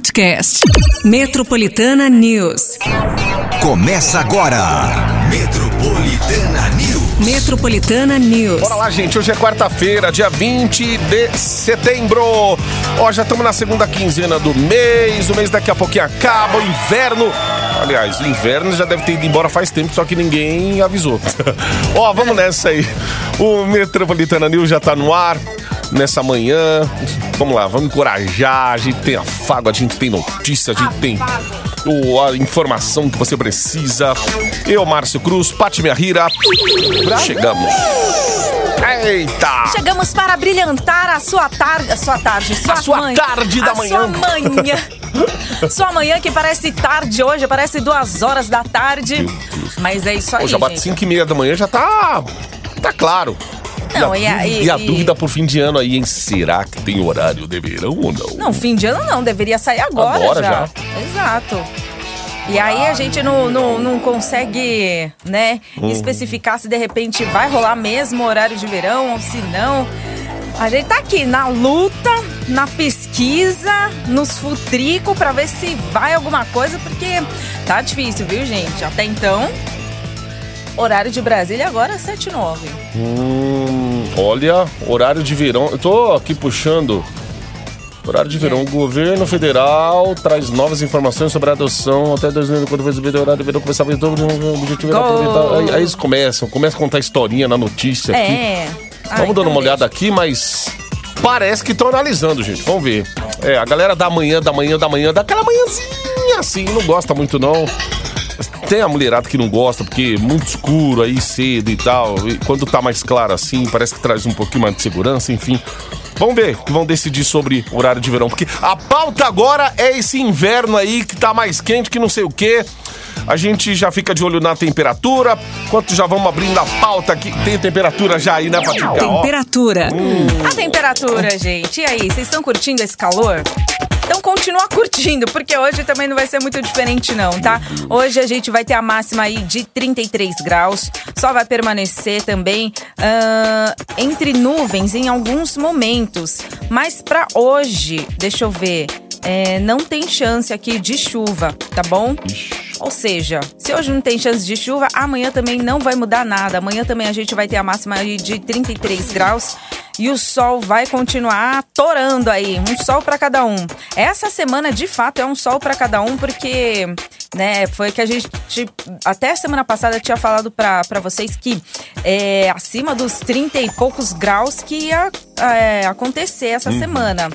podcast. Metropolitana News. Começa agora. Metropolitana News. Metropolitana News. Bora lá, gente. Hoje é quarta-feira, dia 20 de setembro. Ó, já estamos na segunda quinzena do mês. O mês daqui a pouquinho acaba. O inverno. Aliás, o inverno já deve ter ido embora faz tempo, só que ninguém avisou. Ó, vamos nessa aí. O Metropolitana News já tá no ar nessa manhã. Vamos lá, vamos encorajar. A gente tem afago, a gente tem notícia, a gente tem o, a informação que você precisa. Eu, Márcio Cruz, Pati Rira. Chegamos. Eita! Chegamos para brilhantar a sua tarde, a sua tarde, sua, A sua manhã, tarde da a manhã. Sua manhã. sua manhã que parece tarde hoje, parece duas horas da tarde. Mas é isso aí, Pô, já bate gente. 5 e meia da manhã, já tá. Tá claro. Não, e, a, e- e a e- dúvida por fim de ano aí, hein? Será que tem horário de verão ou não? Não, fim de ano não, deveria sair agora, Agora já. Exato. E aí a gente não, não, não consegue, né, Hum. especificar se de repente vai rolar mesmo horário de verão ou se não. A gente tá aqui na luta, na pesquisa, nos futrico pra ver se vai alguma coisa, porque tá difícil, viu, gente? Até então, horário de Brasília agora é 7 e 9. Hum, olha, horário de verão. Eu tô aqui puxando. Horário de verão. O governo federal traz novas informações sobre a adoção até 2000, quando foi exibido o horário de verão. Começava em o objetivo era Go! aproveitar. Aí, aí eles começam, começam a contar historinha na notícia aqui. É. Ah, Vamos dando então uma olhada deixa. aqui, mas parece que estão analisando, gente. Vamos ver. É, a galera da manhã, da manhã, da manhã, daquela manhãzinha assim, não gosta muito não. Tem a mulherada que não gosta, porque é muito escuro aí cedo e tal. E quando tá mais claro assim, parece que traz um pouquinho mais de segurança, enfim. Vamos ver que vão decidir sobre o horário de verão. Porque a pauta agora é esse inverno aí que tá mais quente que não sei o quê. A gente já fica de olho na temperatura. Enquanto já vamos abrindo a pauta aqui. Tem temperatura já aí, né, Patica? Ó, Temperatura. A temperatura, gente. E aí, vocês estão curtindo esse calor? Então continua curtindo, porque hoje também não vai ser muito diferente não, tá? Hoje a gente vai ter a máxima aí de 33 graus, só vai permanecer também ah, entre nuvens em alguns momentos. Mas pra hoje, deixa eu ver, é, não tem chance aqui de chuva, tá bom? Ou seja, se hoje não tem chance de chuva, amanhã também não vai mudar nada. Amanhã também a gente vai ter a máxima de 33 graus e o sol vai continuar torando aí, um sol para cada um. Essa semana de fato é um sol para cada um porque, né, foi que a gente até semana passada tinha falado para vocês que é acima dos 30 e poucos graus que ia é, acontecer essa semana.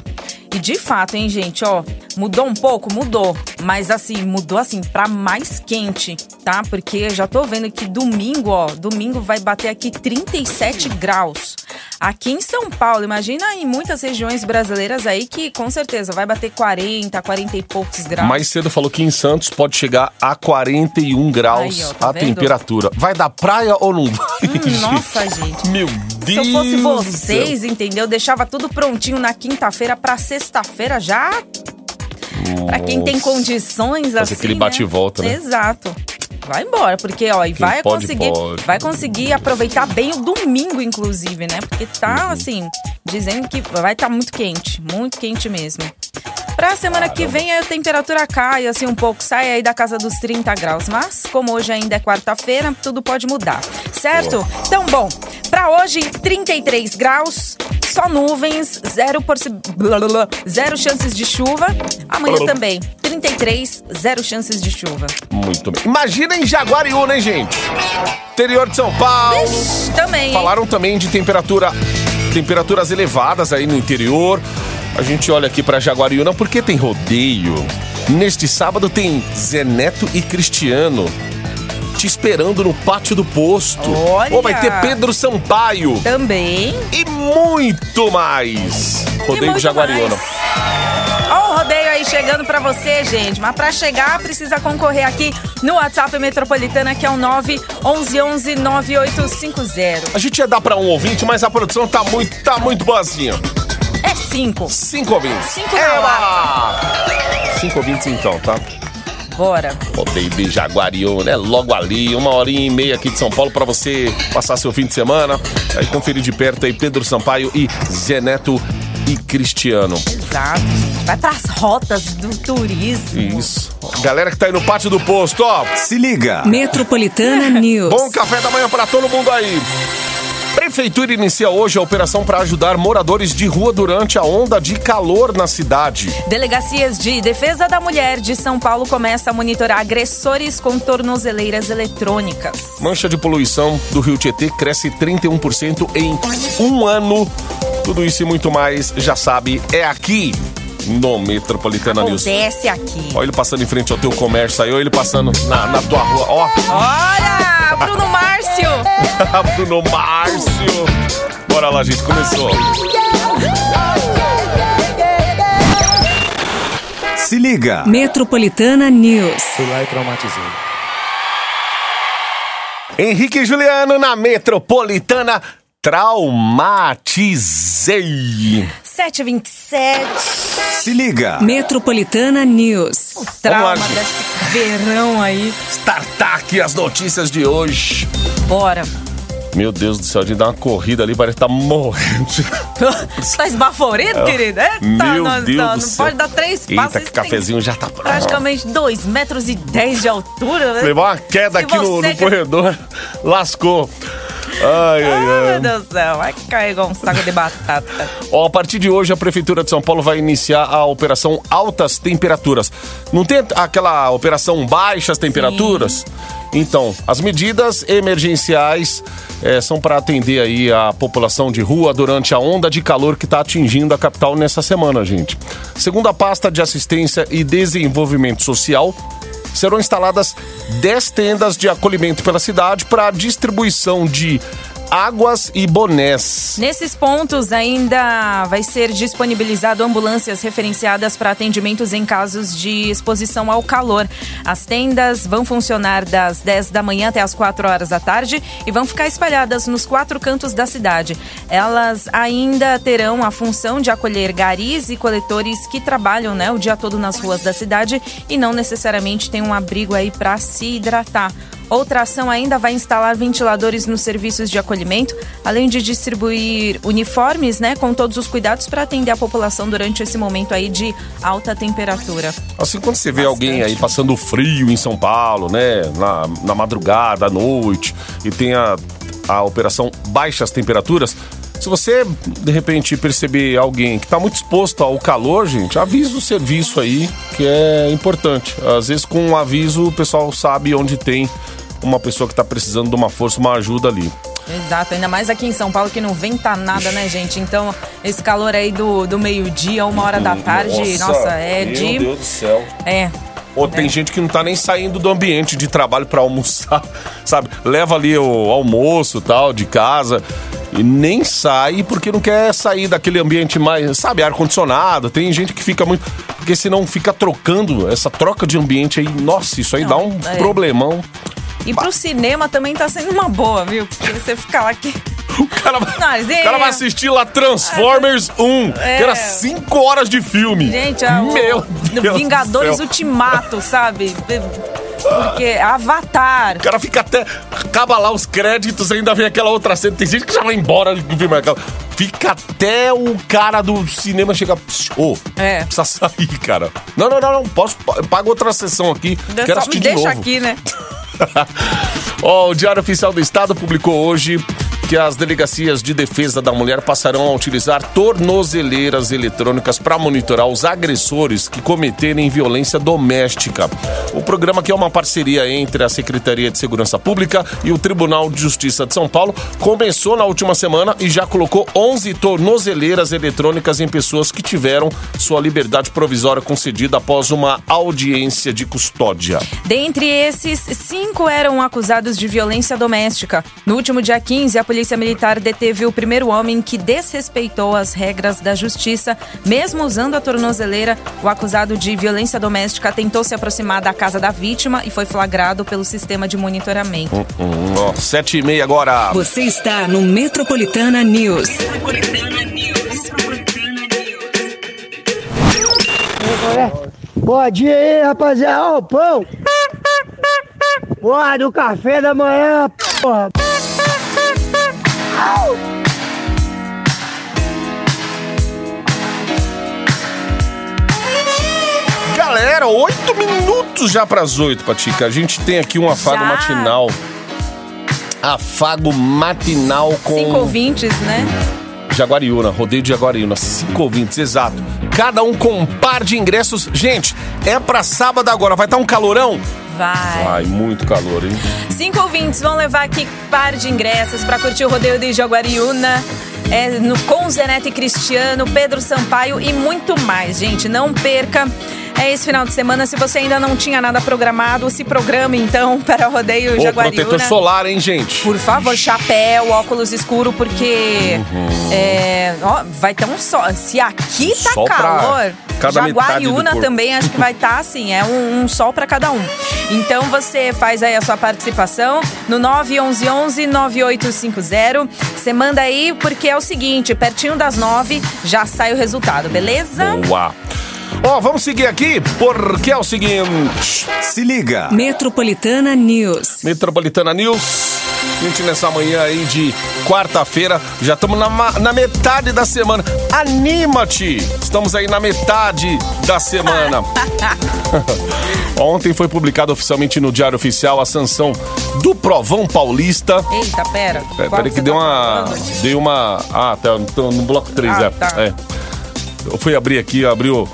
E de fato, hein, gente, ó, mudou um pouco, mudou, mas assim, mudou assim pra mais quente, tá? Porque eu já tô vendo que domingo, ó, domingo vai bater aqui 37 graus. Aqui em São Paulo, imagina em muitas regiões brasileiras aí que com certeza vai bater 40, 40 e poucos graus. Mais cedo falou que em Santos pode chegar a 41 graus Aí, ó, tá a vendo? temperatura. Vai da praia ou não vai? Hum, nossa, gente. Meu Se Deus. eu fosse vocês, entendeu? Deixava tudo prontinho na quinta-feira pra sexta-feira já. Pra quem tem Nossa. condições Fazer assim. aquele né? bate e volta, né? Exato. Vai embora, porque ó, e vai pode, conseguir, pode. vai conseguir aproveitar bem o domingo, inclusive, né? Porque Uhum. tá assim, dizendo que vai estar muito quente, muito quente mesmo. Pra semana que vem a temperatura cai assim um pouco, sai aí da casa dos 30 graus. Mas, como hoje ainda é quarta-feira, tudo pode mudar, certo? Então, bom, pra hoje, 33 graus, só nuvens, zero, blá, zero chances de chuva. Amanhã Blá, também, 33, zero chances de chuva. Muito bem. Imagina em Jaguariúna, hein, gente? Interior de São Paulo. Ixi, também, hein? Falaram também de temperatura, temperaturas elevadas aí no interior. A gente olha aqui pra Jaguariúna porque tem rodeio. Neste sábado tem Zé Neto e Cristiano te esperando no pátio do posto. Olha! Ou vai ter Pedro Sampaio Também. e muito mais. Rodeio de Jaguariúna. Ó o rodeio aí chegando pra você, gente. Mas pra chegar, precisa concorrer aqui no WhatsApp Metropolitana, que é o 911 9850. A gente ia dar pra um ouvinte, mas a produção tá muito, tá muito boazinha. 5. Cinco ouvintes. Cinco Eba! Cinco ouvintes então, tá? Bora. Rodeio de Jaguariúna, é logo ali, uma horinha e meia aqui de São Paulo pra você passar seu fim de semana. Aí conferir de perto aí Pedro Sampaio e Zé Neto e Cristiano. Exato, gente. Vai pras rotas do turismo. Isso. Galera que tá aí no pátio do posto, ó. Se liga. Metropolitana News. Bom café da manhã pra todo mundo aí. Prefeitura inicia hoje a operação para ajudar moradores de rua durante a onda de calor na cidade. Delegacias de Defesa da Mulher de São Paulo começa a monitorar agressores com tornozeleiras eletrônicas. Mancha de poluição do Rio Tietê cresce 31% em um ano. Tudo isso e muito mais, já sabe, é aqui no Metropolitana News. Acontece aqui. Olha ele passando em frente ao teu comércio aí, olha ele passando na, na tua rua. Ó, Olha. Bruno Márcio. Bora lá, gente, começou. Se liga. Metropolitana News. Fui lá e traumatizei. Henrique e Juliano na Metropolitana. Traumatizei. 727. Se liga. Metropolitana News. Trauma Vamos lá, gente. desse verão aí. Startar aqui as notícias de hoje. Bora. Meu Deus do céu, de dar uma corrida ali, parece que tá morrendo. Você tá esbaforido, querido? É, Meu não, Deus não, do não céu. pode dar três Eita, passos. que você tem cafezinho já tá... Praticamente 2 metros e 10 de altura. né? Levar uma queda Se aqui no, você no que- corredor, lascou. Ai, ai, Ah, ai. meu Deus do céu, vai cair igual um saco de batata. Ó, a partir de hoje, a Prefeitura de São Paulo vai iniciar a operação Altas Temperaturas. Não tem aquela operação Baixas Temperaturas? Então, as medidas emergenciais eh, são para atender aí a população de rua durante a onda de calor que está atingindo a capital nessa semana, gente. Segundo a pasta de assistência e desenvolvimento social, serão instaladas 10 tendas de acolhimento pela cidade para distribuição de águas e bonés. Nesses pontos ainda vai ser disponibilizado ambulâncias referenciadas para atendimentos em casos de exposição ao calor. As tendas vão funcionar das 10 da manhã até as 4 horas da tarde e vão ficar espalhadas nos quatro cantos da cidade. Elas ainda terão a função de acolher garis e coletores que trabalham né, o dia todo nas ruas da cidade e não necessariamente têm um abrigo aí para se hidratar. Outra ação ainda vai instalar ventiladores nos serviços de acolhimento, além de distribuir uniformes, né, com todos os cuidados para atender a população durante esse momento aí de alta temperatura. Assim, quando você vê Bastante. alguém aí passando frio em São Paulo, né? Na, na madrugada, à noite, e tem a, a operação baixas temperaturas. Se você, de repente, perceber alguém que está muito exposto ao calor, gente, avisa o serviço aí, que é importante. Às vezes, com um aviso, o pessoal sabe onde tem uma pessoa que está precisando de uma força, uma ajuda ali. Exato, ainda mais aqui em São Paulo que não venta nada, né, gente? Então, esse calor aí do, do meio-dia, uma hora da tarde, nossa, é meu de. Deus do céu. É. Ou tem gente que não tá nem saindo do ambiente de trabalho pra almoçar, sabe? Leva ali o almoço tal, de casa, e nem sai porque não quer sair daquele ambiente mais, sabe, ar-condicionado. Tem gente que fica muito. Porque senão fica trocando, essa troca de ambiente aí, nossa, isso aí Não, dá um é. problemão. E pro cinema também tá sendo uma boa, viu? Porque você fica lá que. O cara, vai- o cara vai assistir lá Transformers 1, É. que era 5 horas de filme. Gente, o, Meu Deus Vingadores. Ultimato, sabe? Porque Avatar. O cara fica até. Acaba lá os créditos, ainda vem aquela outra cena. Tem gente que já vai embora do filme. acaba. Fica até o cara do cinema chegar. Ô, É. precisa sair, cara. Não, não, não, não. Posso. Paga outra sessão aqui. Quero Só assistir me de deixa novo. aqui, né? Ó, o Diário Oficial do Estado publicou hoje que as delegacias de defesa da mulher passarão a utilizar tornozeleiras eletrônicas para monitorar os agressores que cometerem violência doméstica. O programa, que é uma parceria entre a Secretaria de Segurança Pública e o Tribunal de Justiça de São Paulo, começou na última semana e já colocou 11 tornozeleiras eletrônicas em pessoas que tiveram sua liberdade provisória concedida após uma audiência de custódia. Dentre esses, cinco eram acusados de violência doméstica. No último dia 15, a Polícia Militar deteve o primeiro homem que desrespeitou as regras da justiça. Mesmo usando a tornozeleira, o acusado de violência doméstica tentou se aproximar da casa da vítima e foi flagrado pelo sistema de monitoramento. Hum, ó, sete e meia agora. Você está no Metropolitana News. Bom dia aí, rapaziada. Ó, o pão. Porra, do café da manhã, porra. Galera, oito minutos já para as oito, Patica. A gente tem aqui um afago já. matinal. Afago matinal com. Cinco ouvintes, né? Jaguariúna, rodeio de Jaguariúna, cinco ouvintes, exato. Cada um com um par de ingressos. Gente, é para sábado agora, vai estar tá um calorão. Vai. Vai, muito calor, hein? Cinco ouvintes vão levar aqui par de ingressos pra curtir o rodeio de Jaguariúna. É, no, com Zé Neto e Cristiano, Pedro Sampaio e muito mais, gente. Não perca. É esse final de semana. Se você ainda não tinha nada programado, se programe então para o rodeio Ô, Jaguariúna. protetor solar, hein, gente? Por favor, chapéu, óculos escuro, porque Uhum. é, ó, vai ter um sol. Se aqui tá Sol calor, Jaguariúna também acho que vai estar assim, é um, um sol pra cada um. Então você faz aí a sua participação no 911 9850. Você manda aí porque é o seguinte, pertinho das nove já sai o resultado, beleza? Boa. Ó, vamos seguir aqui, porque é o seguinte. Se liga. Metropolitana News. Metropolitana News. Gente, nessa manhã aí de quarta-feira, já estamos na, na metade da semana. Anima-te! Estamos aí na metade da semana. Ontem foi publicado oficialmente no Diário Oficial a sanção do Provão Paulista. Eita, pera. Pera, Qual peraí que deu tá uma. Deu uma. Ah, tá tô no bloco 3, Ah, é. tá. é. Eu fui abrir aqui, abriu.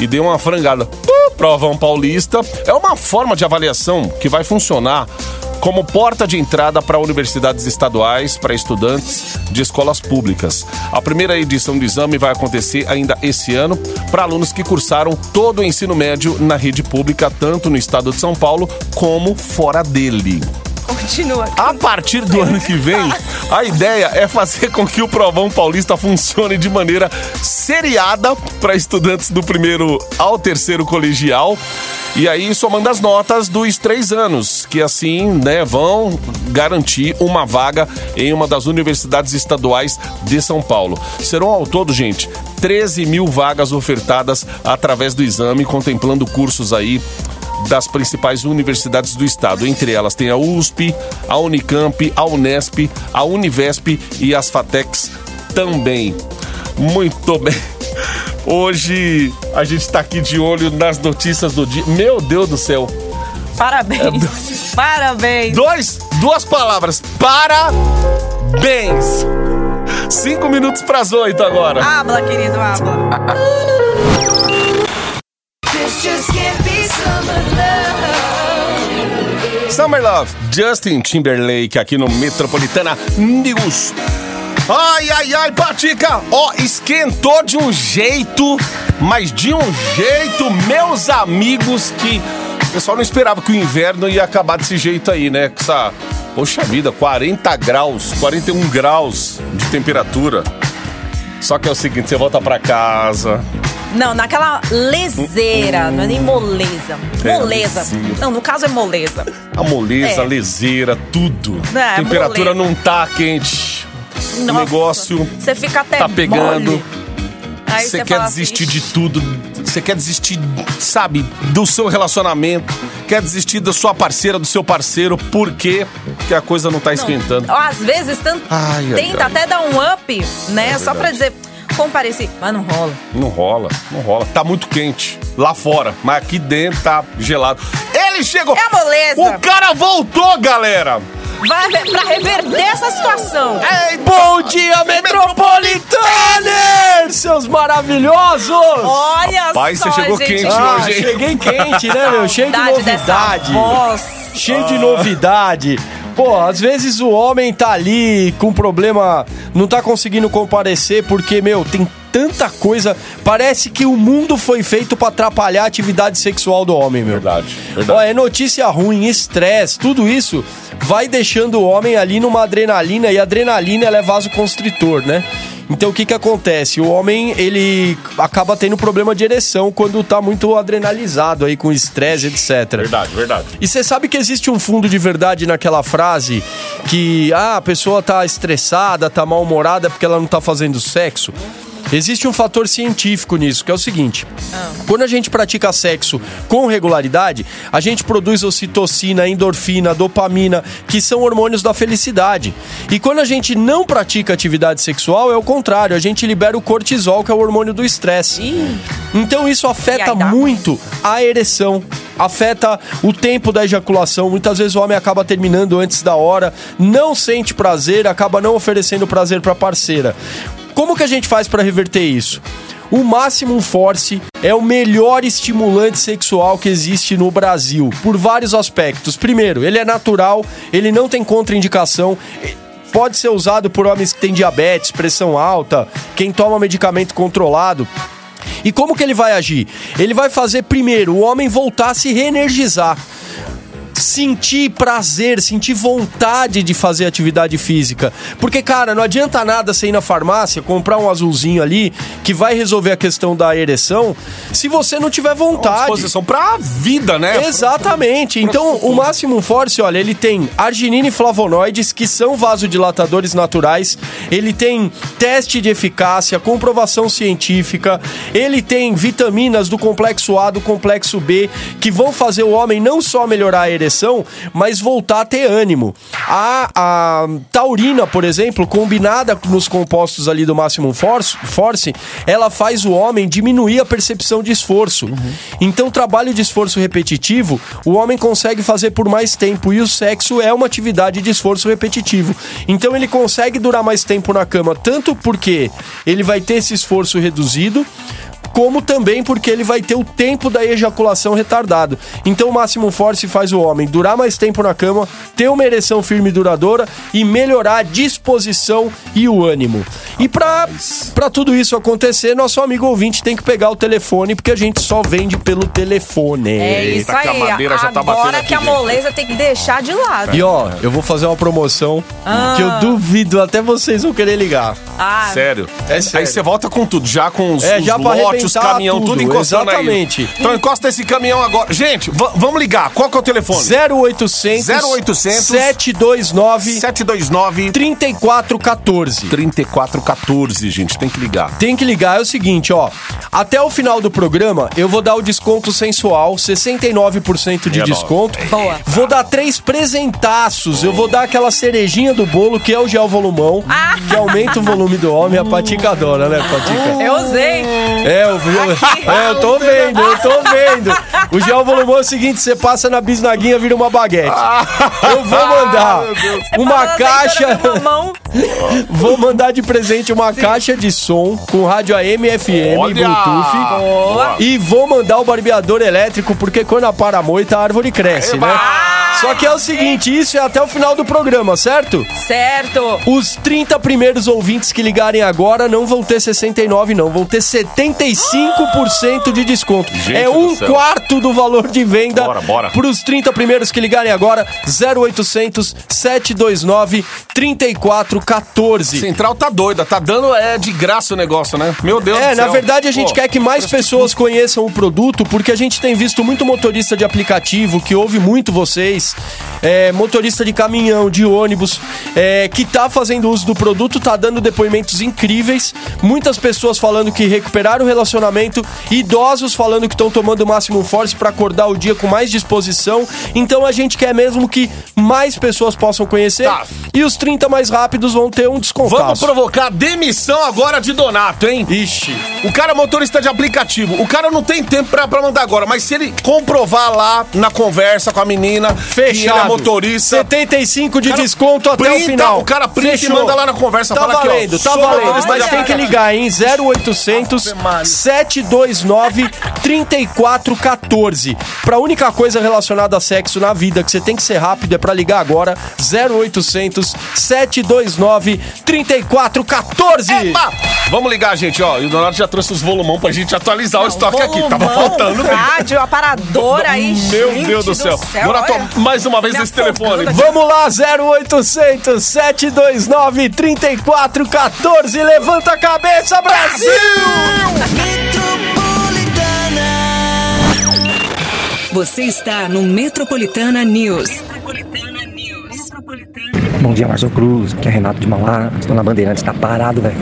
E deu uma frangada. Uh, Provão Paulista é uma forma de avaliação que vai funcionar como porta de entrada para universidades estaduais para estudantes de escolas públicas. A primeira edição do exame vai acontecer ainda esse ano para alunos que cursaram todo o ensino médio na rede pública, tanto no estado de São Paulo como fora dele. Continua. A partir do ano que vem, a ideia é fazer com que o Provão Paulista funcione de maneira seriada para estudantes do primeiro ao terceiro colegial. E aí, somando as notas dos três anos, que assim, né, vão garantir uma vaga em uma das universidades estaduais de São Paulo. Serão ao todo, gente, 13 mil vagas ofertadas através do exame, contemplando cursos aí das principais universidades do estado. Entre elas tem a USP, a Unicamp, a Unesp, a Univesp e as FATECs também. Muito bem. Hoje a gente está aqui de olho nas notícias do dia. Meu Deus do céu. Parabéns. Parabéns. Dois, duas palavras. Parabéns. Cinco minutos para as oito agora. Habla, querido, habla. Summer Love, Justin Timberlake aqui no Metropolitana News. Ai, ai, ai, Patica! Ó, esquentou de um jeito, mas de um jeito, meus amigos, que o pessoal não esperava que o inverno ia acabar desse jeito aí, né? Com essa, poxa vida, 40 graus, 41 graus de temperatura. Só que é o seguinte, você volta pra casa, Não, naquela leseira, não é nem moleza. É, Moleza. leseira. Não, no caso é moleza. a moleza, É. a leseira, tudo. É, temperatura moleza. não tá quente. O Nossa, negócio Você fica até tá pegando. mole. Aí Você quer desistir assim, de tudo. Você quer desistir, sabe, do seu relacionamento. Quer desistir da sua parceira, do seu parceiro. Por quê? Porque a coisa não tá esquentando. Ó, Às vezes tanto, Ai, ai, tenta ai. até dar um up, né? É só pra dizer, compareci. Mas não rola. Não rola, não rola. Tá muito quente lá fora, mas aqui dentro tá gelado. Ele chegou! É a moleza. O cara voltou, galera! Vai pra reverter essa situação. Ei, Bom dia, Metropolitaner! Seus maravilhosos! Olha Rapaz, só, você chegou gente. quente Ah, hoje, hein? cheguei quente, né, meu? Cheio de novidade. voz. Cheio de novidade. Pô, às vezes o homem tá ali com problema, não tá conseguindo comparecer porque, meu, tem tanta coisa. Parece que o mundo foi feito pra atrapalhar a atividade sexual do homem, meu. Verdade, Ó, verdade. é notícia ruim, estresse, tudo isso vai deixando o homem ali numa adrenalina e a adrenalina ela é vasoconstritor, né? Então o que que acontece? O homem, ele acaba tendo problema de ereção quando tá muito adrenalizado aí com estresse, etc. Verdade, verdade. E você sabe que existe um fundo de verdade naquela frase que ah, a pessoa tá estressada, tá mal-humorada porque ela não tá fazendo sexo? Existe um fator científico nisso, que é o seguinte: quando a gente pratica sexo com regularidade, a gente produz ocitocina, endorfina, dopamina, que são hormônios da felicidade. E quando a gente não pratica atividade sexual, é o contrário, a gente libera o cortisol, que é o hormônio do estresse. Então isso afeta muito a ereção, afeta o tempo da ejaculação. Muitas vezes o homem acaba terminando antes da hora, não sente prazer, acaba não oferecendo prazer para a parceira. Como que a gente faz para reverter isso? O Maximum Force é o melhor estimulante sexual que existe no Brasil, por vários aspectos. Primeiro, ele é natural, ele não tem contraindicação. Pode ser usado por homens que têm diabetes, pressão alta, quem toma medicamento controlado. E como que ele vai agir? Ele vai fazer primeiro o homem voltar a se reenergizar. Sentir prazer, sentir vontade de fazer atividade física. Porque, cara, não adianta nada você ir na farmácia, comprar um azulzinho ali, que vai resolver a questão da ereção, se você não tiver vontade. Disposição pra vida, né? Exatamente. Então, o Maximum Force, olha, ele tem arginina e flavonoides, que são vasodilatadores naturais. Ele tem teste de eficácia, comprovação científica. Ele tem vitaminas do complexo A, do complexo B, que vão fazer o homem não só melhorar a ereção, mas voltar a ter ânimo. A, a taurina, por exemplo, combinada nos compostos ali do Maximum Force, Force, ela faz o homem diminuir a percepção de esforço. Então, o trabalho de esforço repetitivo, o homem consegue fazer por mais tempo e o sexo é uma atividade de esforço repetitivo. Então, ele consegue durar mais tempo na cama, tanto porque ele vai ter esse esforço reduzido, como também porque ele vai ter o tempo da ejaculação retardado. Então o Máximo Force faz o homem durar mais tempo na cama, ter uma ereção firme e duradoura e melhorar a disposição e o ânimo. E pra pra tudo isso acontecer, nosso amigo ouvinte tem que pegar o telefone, porque a gente só vende pelo telefone. É isso Eita, que a aí. madeira já tá batendo Agora aqui, que a moleza tem que deixar de lado. E ó, eu vou fazer uma promoção Ah. que eu duvido até vocês vão querer ligar. Ah, Sério. É sério. Aí você volta com tudo, já com os, É, os já pra lotes, os caminhão, tudo, tudo, encostando exatamente. aí. Então encosta esse caminhão agora. Gente, va- vamos ligar. Qual que é o telefone? 0800 0800 729 729 3414. 3414, gente. Tem que ligar. Tem que ligar, é o seguinte, ó. Até o final do programa, eu vou dar o desconto sensual, 69% de É desconto. Boa. Vou dar três presentaços. Eu vou dar aquela cerejinha do bolo, que é o gel volumão, Ah. que aumenta o volume do homem. A Patica adora, né, Patica? eu usei. É, eu, vi- é, eu tô vendo, eu tô vendo. O gel volumão é o seguinte, você passa na bisnaguinha, vira uma baguete. Eu vou mandar uma Fala, caixa... Vou mandar de presente uma caixa de som com rádio AM, FM, Olha! Bluetooth. Boa. E vou mandar o barbeador elétrico, porque quando a para moita, a árvore cresce, né? Só que é o seguinte, isso é até o final do programa, certo? Certo. Os 30 primeiros ouvintes que ligarem agora não vão ter 69, não. Vão ter 75% de desconto. Gente é um céu. quarto do valor de venda Bora, bora. para os 30 primeiros que ligarem agora. 0800 729 3414. Central tá doida, tá dando é de graça o negócio, né? Meu Deus É, do na céu. verdade a gente Pô, quer que mais pessoas conheçam o produto, porque a gente tem visto muito motorista de aplicativo, que ouve muito vocês, é, motorista de caminhão, de ônibus, é, que tá fazendo uso do produto, tá dando depoimentos incríveis, muitas pessoas falando que recuperaram o relacionamento, idosos falando que estão tomando o máximo force para acordar o dia com mais disposição, então a gente quer mesmo que mais pessoas possam conhecer, Tá. e os 30 mais rápidos vão ter um desconto. Vamos provocar a demissão agora de Donato, hein? Ixi. O cara é motorista de aplicativo. O cara não tem tempo pra, pra mandar agora, mas se ele comprovar lá na conversa com a menina que ele Fechado. é motorista. 75 de cara desconto até o printa, final. o cara printa e Fechou. manda lá na conversa, Tá fala aqui, ó, valendo, tá valendo. Mas tem que ligar, hein? 0800 Ave Maria. 729 3414. Pra única coisa relacionada a sexo na vida que você tem que ser rápido é pra ligar agora. 0800 729 3414. Epa! Vamos ligar, gente, ó. E o Donato já trouxe os volumão pra gente atualizar o estoque aqui. Tava Volumão, faltando. Rádio, aparador aí. Meu gente Deus do céu. Donato, olha. Mais uma vez Me nesse telefone. Vamos lá, 0800 729 3414. Levanta a cabeça, Brasil! Você está no Metropolitana News. Bom dia, Marcos Cruz. Aqui é Renato de Mauá. Estou na Bandeirantes, tá parado, velho.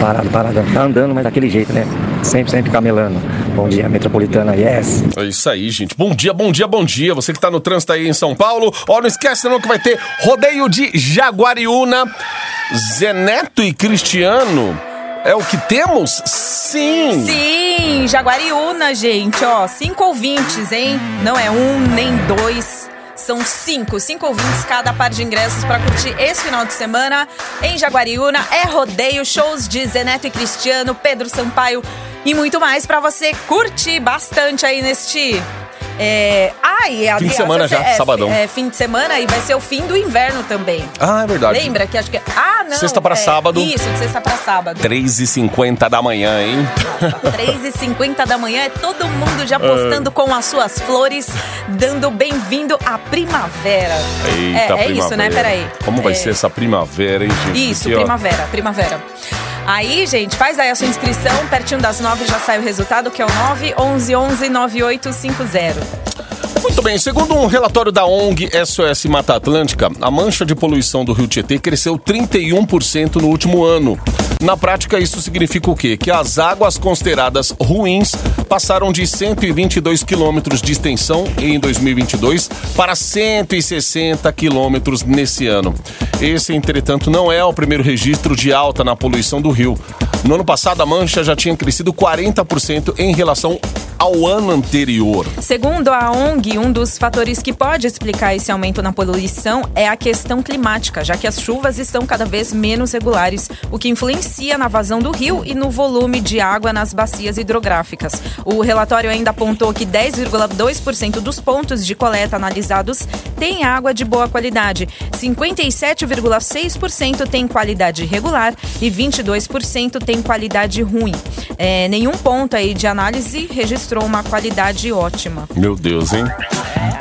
Parado, parado. Tá andando, mas daquele jeito, né? Sempre, sempre camelando. Bom dia, metropolitana, yes. É isso aí, gente. Bom dia, bom dia, bom dia. Você que tá no trânsito aí em São Paulo. Ó, não esquece não que vai ter rodeio de Jaguariúna. Zeneto e Cristiano. É o que temos? Sim! Sim, Jaguariúna, gente, ó, cinco ouvintes, hein? Não é um nem dois. São cinco, cinco ouvintes cada par de ingressos para curtir esse final de semana em Jaguariúna. É rodeio, shows de Zeneto e Cristiano, Pedro Sampaio e muito mais para você curtir bastante aí neste é... Ai, Fim de semana já, é, sabadão. É, fim de semana e vai ser o fim do inverno também. Ah, é verdade. Lembra que acho que. Ah, não. Sexta pra é, sábado. Isso, de sexta pra sábado. 3h50 da manhã, hein? 3h50 da manhã é todo mundo já postando com as suas flores, dando bem-vindo à primavera. Eita, é, é primavera. isso, né? Peraí. Como vai É, ser essa primavera, hein, gente? Isso, Porque, ó, primavera, primavera. Aí, gente, faz aí a sua inscrição, pertinho das 9 já sai o resultado, que é o 911 9850. Muito bem, segundo um relatório da ONG SOS Mata Atlântica, a mancha de poluição do Rio Tietê cresceu 31% no último ano. Na prática, isso significa o quê? Que as águas consideradas ruins passaram de 122 quilômetros de extensão em 2022 para 160 quilômetros nesse ano. Esse, entretanto, não é o primeiro registro de alta na poluição do rio. No ano passado, a mancha já tinha crescido 40% em relação ao ano anterior. Segundo a ONG, um dos fatores que pode explicar esse aumento na poluição é a questão climática, já que as chuvas estão cada vez menos regulares, o que influencia na vazão do rio e no volume de água nas bacias hidrográficas. O relatório ainda apontou que 10,2% dos pontos de coleta analisados têm água de boa qualidade, 57,6% têm qualidade regular e 22% têm qualidade ruim. É, nenhum ponto aí de análise registrou uma qualidade ótima. Meu Deus, hein?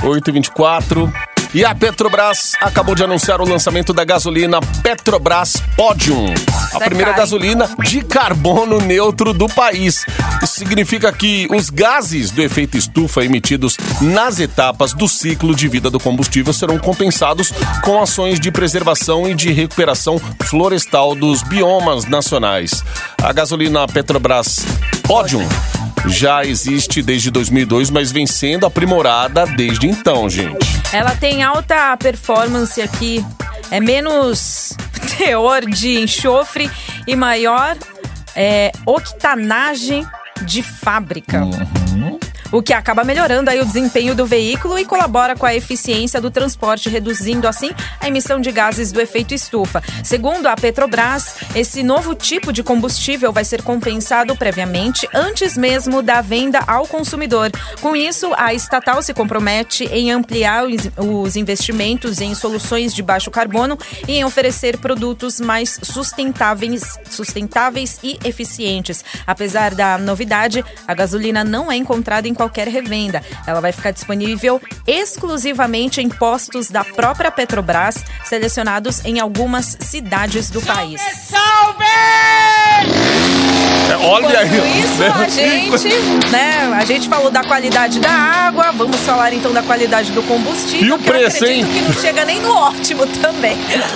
8h24. E a Petrobras acabou de anunciar o lançamento da gasolina Petrobras Podium. A primeira gasolina de carbono neutro do país. Isso significa que os gases do efeito estufa emitidos nas etapas do ciclo de vida do combustível serão compensados com ações de preservação e de recuperação florestal dos biomas nacionais. A gasolina Petrobras Podium já existe desde 2002, mas vem sendo aprimorada desde então, gente. Ela tem alta performance aqui, é menos teor de enxofre e maior é, octanagem de fábrica. O que acaba melhorando aí o desempenho do veículo e colabora com a eficiência do transporte, reduzindo assim a emissão de gases do efeito estufa. Segundo a Petrobras, esse novo tipo de combustível vai ser compensado previamente, antes mesmo da venda ao consumidor. Com isso, a estatal se compromete em ampliar os- os investimentos em soluções de baixo carbono e em oferecer produtos mais sustentáveis, sustentáveis e eficientes. Apesar da novidade, a gasolina não é encontrada em qualquer revenda. Ela vai ficar disponível exclusivamente em postos da própria Petrobras, selecionados em algumas cidades do país. É, olha aí. Isso, né? a gente, né, a gente falou da qualidade da água, vamos falar então da qualidade do combustível. E o que eu preço, acredito hein? que não chega nem no ótimo também.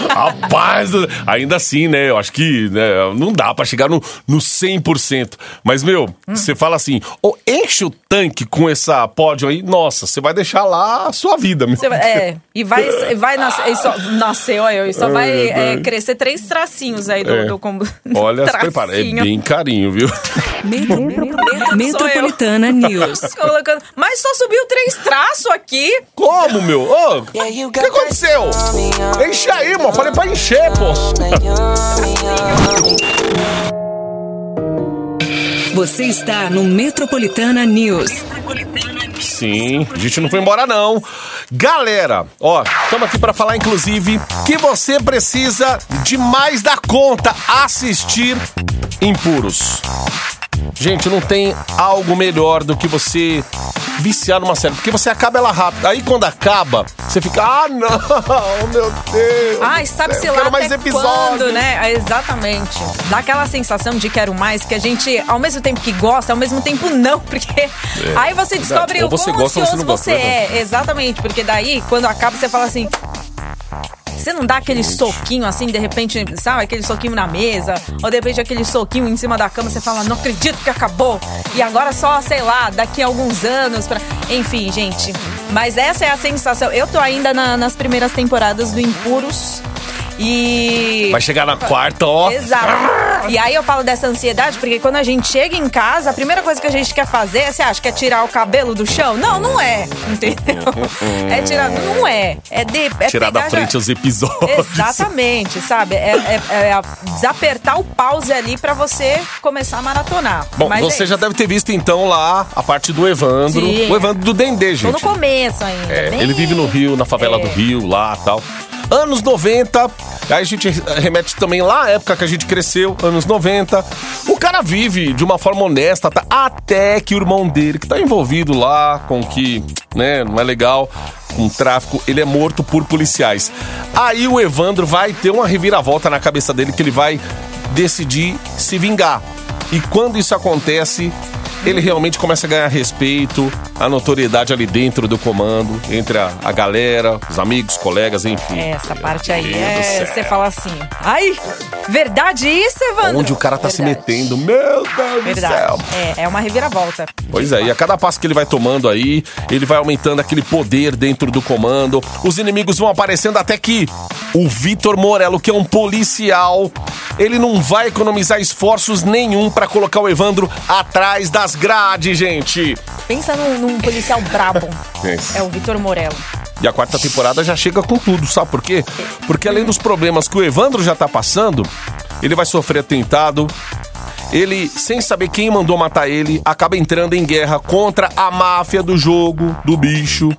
Rapaz, ainda assim, né? Eu acho que né, não dá pra chegar no, no 100%. Mas, meu, Hum. você fala assim, ô, enche o tanque com essa pódio aí, nossa, você vai deixar lá a sua vida. meu. Você vai- é, e vai, vai nascer, e só, nascer, olha, e só vai é, crescer três tracinhos aí do, É. do combustível. Olha, se prepara, é bem carinho, viu? Metro- Metropolitana News. Colocando, mas só subiu três traços aqui. Como, meu? O que aconteceu? Enche aí, mano. Falei pra encher, pô. Você está no Metropolitana News. Sim, a gente não foi embora não. Galera, ó, estamos aqui para falar inclusive que você precisa de mais da conta assistir Impuros. Gente, não tem algo melhor do que você viciar numa série, porque você acaba ela rápido. Aí quando acaba, você fica, ah, não, meu Deus. Ai, sabe-se eu lá quero mais episódios. quando, né? Ah, Exatamente. Dá aquela sensação de quero mais, que a gente, ao mesmo tempo que gosta, ao mesmo tempo não, porque aí você descobre É. Ou o você quão gosta você ansioso não gosta, você né? é. Exatamente, porque daí, quando acaba, você fala assim... Você não dá aquele soquinho assim, de repente, sabe? Aquele soquinho na mesa, ou de repente aquele soquinho em cima da cama, você fala, não acredito que acabou. E agora só, sei lá, daqui a alguns anos pra. Enfim, gente. Mas essa é a sensação. Eu tô ainda na- nas primeiras temporadas do Impuros. E. Vai chegar na quarta, ó. Exato. E aí eu falo dessa ansiedade, porque quando a gente chega em casa, a primeira coisa que a gente quer fazer, você acha que é tirar o cabelo do chão? Não, não é. Entendeu? É tirar. Não é. É de. É Tirar da pegar já- frente os episódios. Exatamente, sabe? É, é- é a- desapertar o pause ali pra você começar a maratonar. Bom, Mas você é já deve ter visto então lá a parte do Evandro. Sim. O Evandro do Dendê, Tô no gente. começo ainda. É, bem- ele vive no Rio, na favela É. do Rio, lá tal. Anos 90, aí a gente remete também lá à época que a gente cresceu, anos 90. O cara vive de uma forma honesta, tá? até que o irmão dele, que tá envolvido lá com o que, né, não é legal, com tráfico, ele é morto por policiais. Aí o Evandro vai ter uma reviravolta na cabeça dele que ele vai decidir se vingar. E quando isso acontece, ele realmente começa a ganhar respeito, a notoriedade ali dentro do comando, entre a, a galera, os amigos, colegas, enfim. É, Essa parte aí é. Você fala assim. Ai, verdade isso, Evandro? Onde o cara tá se Verdade. metendo, meu Deus do céu. Verdade. É, é uma reviravolta. Pois é, e a cada passo que ele vai tomando aí, ele vai aumentando aquele poder dentro do comando. Os inimigos vão aparecendo até que o Vitor Morello, que é um policial, ele não vai economizar esforços nenhum pra colocar o Evandro atrás das grades, gente. Pensa num, num policial brabo. É o Vitor Morello. E a quarta temporada já chega com tudo, sabe por quê? Porque além dos problemas que o Evandro já tá passando, ele vai sofrer atentado. Ele, sem saber quem mandou matar ele, acaba entrando em guerra contra a máfia do jogo, do bicho.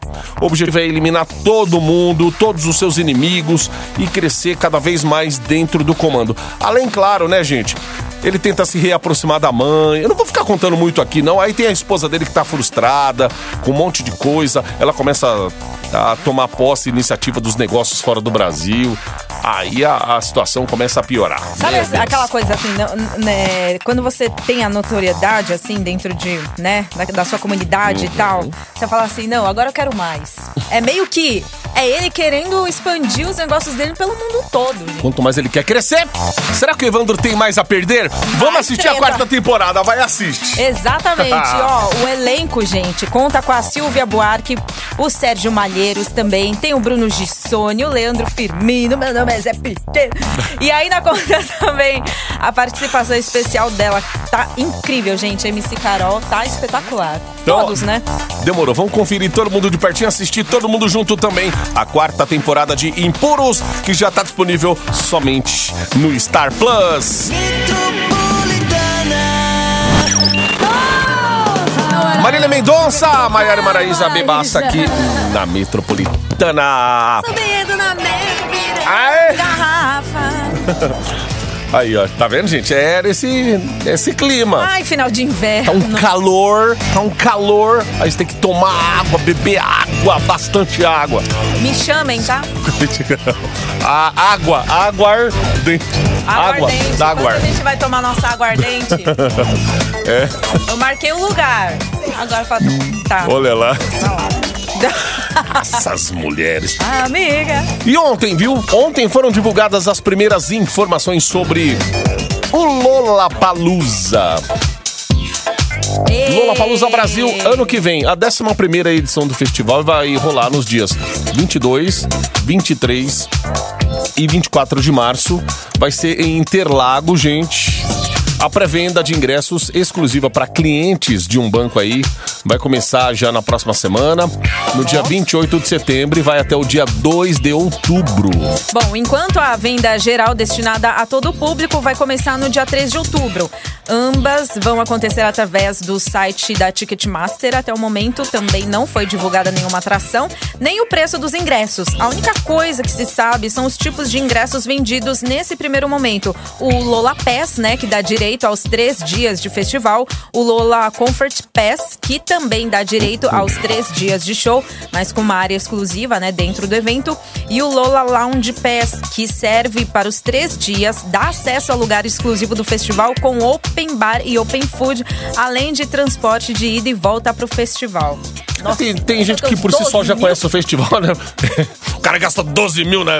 O objetivo é eliminar todo mundo, todos os seus inimigos e crescer cada vez mais dentro do comando. Além, claro, né, gente? Ele tenta se reaproximar da mãe. Eu não vou ficar contando muito aqui, não. Aí tem a esposa dele que tá frustrada, com um monte de coisa. Ela começa a, a tomar posse e iniciativa dos negócios fora do Brasil. Aí a, a situação começa a piorar. Sabe Meu essa- Deus. aquela coisa assim, né, né, quando você tem a notoriedade, assim, dentro de, né, da, da sua comunidade Uhum. e tal, você fala assim, não, agora eu quero mais. É meio que, é ele querendo expandir os negócios dele pelo mundo todo. gente. Quanto mais ele quer crescer, será que o Evandro tem mais a perder? Vamos assistir a treta. quarta temporada, vai assiste. Exatamente, ó, o elenco, gente, conta com a Silvia Buarque, o Sérgio Também, tem o Bruno Gissoni, o Leandro Firmino, meu nome é Zé Pequeno. E aí na conta também a participação especial dela, tá incrível, gente, a MC Carol tá espetacular. Então, Todos, né? Demorou, vamos conferir todo mundo de pertinho, assistir todo mundo junto também. A quarta temporada de Impuros, que já tá disponível somente no Star Plus. Marília Mendonça, Maiara Maraíza Bebaça aqui na Metropolitana. Subindo na Aê! garrafa. Aí, ó, tá vendo, gente? Era esse, esse clima. Ai, final de Tá inverno. um calor, tá um calor. Aí você tem que tomar água, beber água, bastante água. Me chamem, tá? A água, água ardente. Água, Aguardente. da Quando água. a gente vai tomar nossa aguardente? É, Eu marquei o lugar. Agora fala. Tá. olha lá. Essas mulheres. Amiga. E ontem, viu? Ontem foram divulgadas as primeiras informações sobre o Lollapalooza. Lollapalooza Brasil, ano que vem, a 11ª edição do festival vai rolar nos dias 22, 23 e 24 de março. Vai ser em Interlagos, gente. A pré-venda de ingressos exclusiva para clientes de um banco aí vai começar já na próxima semana, no dia 28 de setembro e vai até o dia 2 de outubro. Bom, enquanto a venda geral destinada a todo o público vai começar no dia 3 de outubro. Ambas vão acontecer através do site da Ticketmaster. Até o momento também não foi divulgada nenhuma atração, nem o preço dos ingressos. A única coisa que se sabe são os tipos de ingressos vendidos nesse primeiro momento. O Lola Pass, né, que dá direito aos três dias de festival. O Lola Comfort Pass, que também dá direito aos três dias de show, mas com uma área exclusiva, né, dentro do evento. E o Lola Lounge Pass, que serve para os três dias, dá acesso ao lugar exclusivo do festival com open bar e open food, além de transporte de ida e volta para o festival. Nossa, Tem, tem gente que por si só 12 já mil. conhece o festival, né? O cara gasta 12 mil né,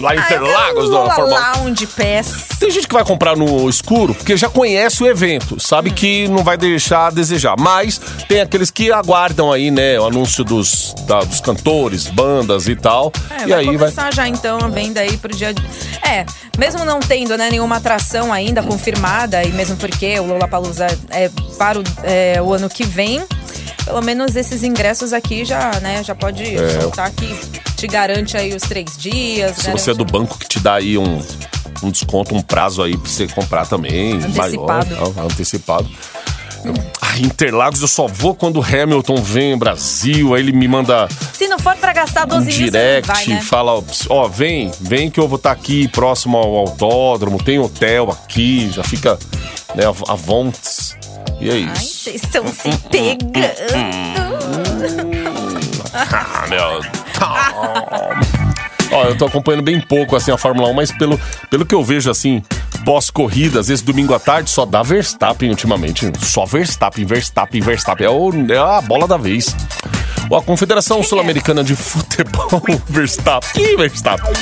lá em Ah, Interlagos, quero Fórmula 1. Lounge Pass. Tem gente que vai comprar no escuro porque já conhece o evento, Hum. sabe que não vai deixar a desejar. Mas tem aqueles que aguardam aí, né, o anúncio dos, da- dos cantores, bandas e tal. É, e vai aí vai. começar já então a venda aí pro dia. de- É, mesmo não tendo né, nenhuma atração ainda confirmada, e mesmo porque o Lollapalooza é para o, é, o ano que vem, pelo menos esses ingressos aqui já, né, já pode soltar que te garante aí os três dias. Se você é do garante- banco que te dá aí um, um desconto, um prazo aí pra você comprar também. Antecipado. Maior, antecipado. Ah, Interlagos eu só vou quando o Hamilton vem Brasil, aí ele me manda Se não for pra gastar um 12 mil, você não direct, vai, né? fala, ó, vem, vem que eu vou estar aqui próximo ao autódromo, tem hotel aqui, já fica, né, a vontes. E é Ai, isso. vocês estão se pegando. Ah, meu. Ó, eu tô acompanhando bem pouco assim a Fórmula 1, mas pelo, pelo que eu vejo assim, pós-corrida, às vezes domingo à tarde, só dá Verstappen ultimamente. Só Verstappen, Verstappen, Verstappen. É, o, é a bola da vez. Ó, a Confederação Sul-Americana de Futebol, Verstappen. Ih, Verstappen.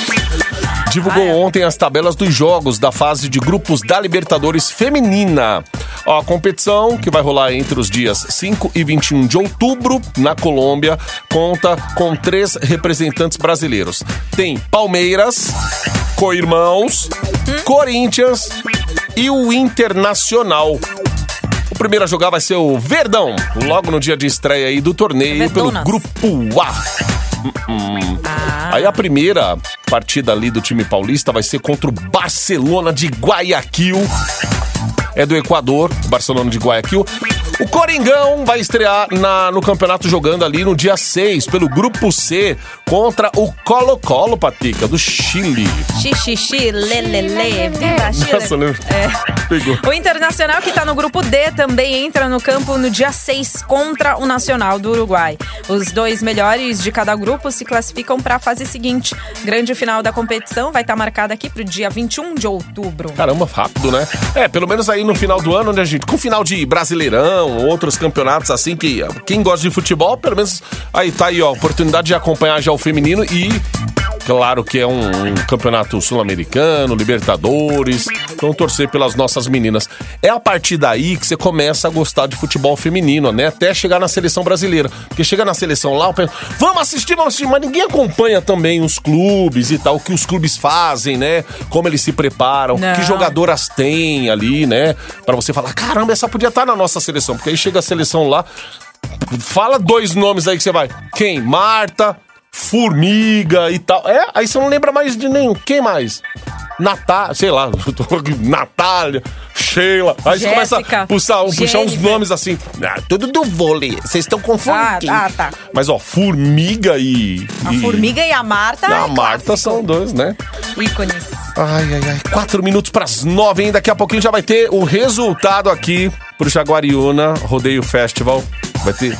Divulgou ontem as tabelas dos jogos da fase de grupos da Libertadores Feminina. Ó, a competição, que vai rolar entre os dias 5 e 21 de outubro, na Colômbia, conta com três representantes brasileiros. Tem Palmeiras, Coirmãos, Corinthians e o Internacional. Primeiro a jogar vai ser o Verdão, logo no dia de estreia aí do torneio pelo. Grupo A. Ah, Aí a primeira partida ali do time paulista vai ser contra o Barcelona de Guayaquil. É do Equador, Barcelona de Guayaquil. O Coringão vai estrear na- no campeonato jogando ali no dia 6, pelo Grupo C, contra o Colo-Colo, Patica, do Chile. xixi, lelele, viva Chile. Nossa, lembra? É. Pegou. O Internacional, que tá no grupo D, também entra no campo no dia 6 contra o Nacional do Uruguai. Os dois melhores de cada grupo se classificam para a fase seguinte. Grande final da competição vai estar marcada aqui pro dia 21 de outubro. Caramba, rápido, né? É, pelo menos aí no final do ano, né, gente? Com final de Brasileirão, outros campeonatos assim, que quem gosta de futebol, pelo menos aí tá aí, ó, oportunidade de acompanhar já o feminino e. Claro que é um, um campeonato sul-americano, Libertadores. Então torcer pelas nossas meninas. É a partir daí que você começa a gostar de futebol feminino, né? Até chegar na seleção brasileira. Porque chega na seleção lá, penso, vamos assistir, vamos assistir, mas ninguém acompanha também os clubes e tal, o que os clubes fazem, né? Como eles se preparam, Não. que jogadoras têm ali, né? Pra você falar, caramba, essa podia estar na nossa seleção. Porque aí chega a seleção lá, fala dois nomes aí que você vai. Quem? Marta, Formiga e tal. É, aí você não lembra mais de nenhum. Quem mais? Natália, sei lá, Natália, Sheila. Aí você começa Jéssica, a puxar, puxar uns nomes assim. Ah, tudo do vôlei. Vocês estão confundindo. Ah, tá, tá. Mas ó, Formiga e. A e- Formiga e a Marta. e a é Marta clássico. são dois, né? ícones. Ai, ai, ai. Quatro minutos pras nove, hein? Daqui a pouquinho já vai ter o resultado aqui pro Jaguariúna Rodeio Festival. Vai ter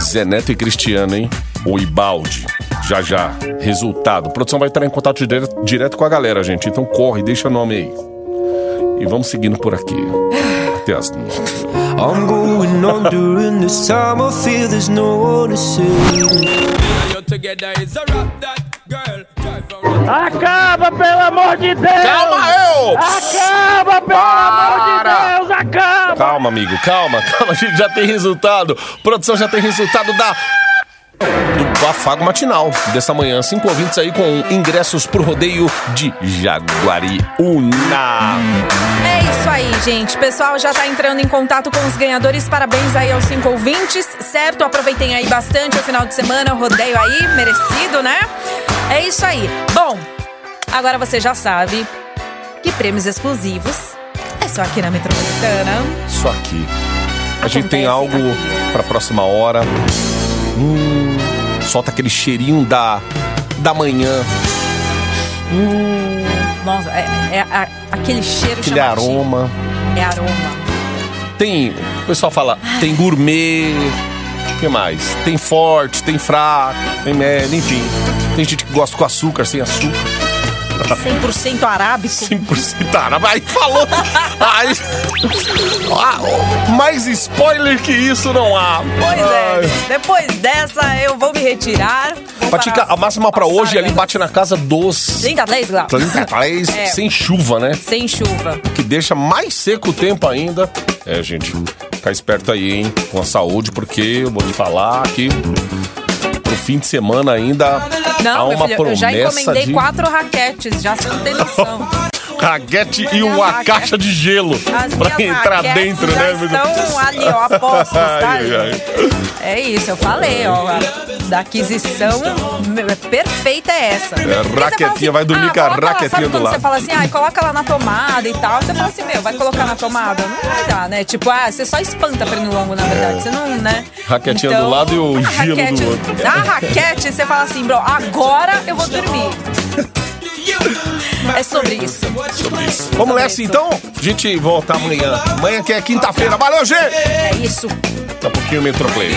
Zé Neto e Cristiano, hein? O Ibaldi. Já já. Resultado. A produção vai entrar em contato direto, direto com a galera, gente. Então corre, deixa o nome aí. E vamos seguindo por aqui. Até as. I'm going on during this time. I feel there's no one to save. Acaba, pelo amor de Deus! Calma, eu! Acaba, pelo amor Para! de Deus! Acaba! Calma, amigo, calma, calma. A gente já tem resultado. Produção já tem resultado da. Do afago matinal dessa manhã. Cinco ouvintes aí com ingressos pro rodeio de Jaguariúna. É isso aí, gente. Pessoal já tá entrando em contato com os ganhadores. Parabéns aí aos cinco ouvintes, certo? Aproveitem aí bastante o final de semana, o rodeio aí, merecido, né? É isso aí. Bom, agora você já sabe que prêmios exclusivos é só aqui na Metropolitana. Isso aqui. A gente tem Acontece algo aqui. pra próxima hora. Hum, solta aquele cheirinho da, da manhã. Nossa, é, é a- aquele cheiro Aquele aroma. É aroma. Tem. O pessoal fala, tem gourmet. O que mais? Tem forte, tem fraco, tem médio, enfim. Tem gente que gosta com açúcar, sem açúcar. 100% arábico. 100% árabe. Aí falou. Aí, Ah, mais spoiler que isso não há. Pois é. Ai. Depois dessa, eu vou me retirar. Patica, a máxima pra hoje ali bate na casa dos 33 graus. 33, É. sem chuva, né? Sem chuva. Que deixa mais seco o tempo ainda. É, gente, fica esperto aí, hein? Com a saúde, porque eu vou te falar que pro fim de semana ainda Não, meu uma filho, eu já promessa encomendei de quatro raquetes, já você não tem noção. raquete e uma raquete. caixa de gelo As pra entrar dentro, né? estão ali, ó, apostas, tá? Ai, ai. É isso, eu falei, ó. Da aquisição perfeita é essa. Fala raquetinha, vai dormir com a coloca lá, raquetinha sabe do quando lado. Você fala assim, ah, coloca lá na tomada e tal. Você fala assim, meu, vai colocar na tomada? Não vai dar, né? Tipo, ah, você só espanta pernilongo, na verdade. Você não, né? Raquetinha do lado e o gelo do raquete- outro. A raquete, você fala assim, bro, agora eu vou dormir. É sobre isso. Sobre isso. Vamos nessa isso. então? A gente volta amanhã. Amanhã que é quinta-feira. Valeu, gente! É isso. Daqui a pouquinho o Metroplay.